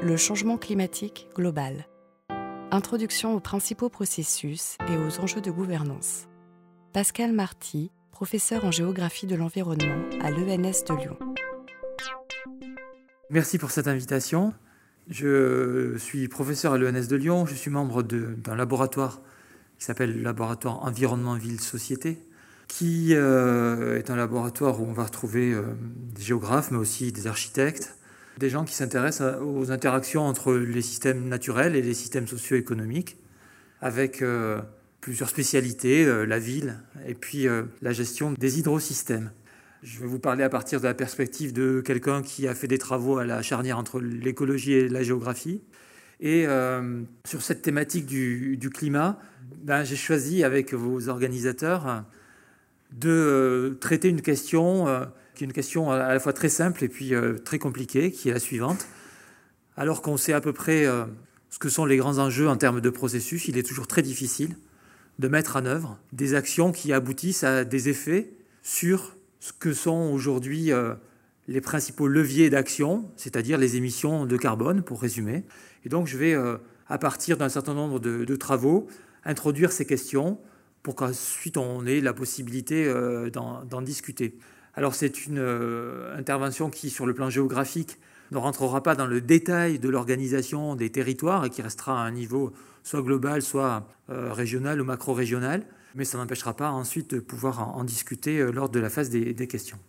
Le changement climatique global. Introduction aux principaux processus et aux enjeux de gouvernance. Pascal Marty, professeur en géographie de l'environnement à l'ENS de Lyon. Merci pour cette invitation. Je suis professeur à l'ENS de Lyon. Je suis membre d'un laboratoire qui s'appelle le laboratoire Environnement, Ville, Société, qui euh, est un laboratoire où on va retrouver euh, des géographes, mais aussi des architectes, des gens qui s'intéressent aux interactions entre les systèmes naturels et les systèmes socio-économiques, avec euh, plusieurs spécialités, la ville et puis la gestion des hydrosystèmes. Je vais vous parler à partir de la perspective de quelqu'un qui a fait des travaux à la charnière entre l'écologie et la géographie. Et sur cette thématique du, climat, ben, j'ai choisi avec vos organisateurs de euh, traiter une question euh, qui une question à la fois très simple et puis euh, très compliquée, qui est la suivante. Alors qu'on sait à peu près ce que sont les grands enjeux en termes de processus, il est toujours très difficile de mettre en œuvre des actions qui aboutissent à des effets sur ce que sont aujourd'hui les principaux leviers d'action, c'est-à-dire les émissions de carbone, pour résumer. Et donc je vais, à partir d'un certain nombre de travaux, introduire ces questions pour qu'ensuite on ait la possibilité euh, d'en discuter. Alors c'est une euh, intervention qui, sur le plan géographique, ne rentrera pas dans le détail de l'organisation des territoires et qui restera à un niveau soit global, soit euh, régional ou macro-régional, mais ça n'empêchera pas ensuite de pouvoir en, discuter lors de la phase des questions.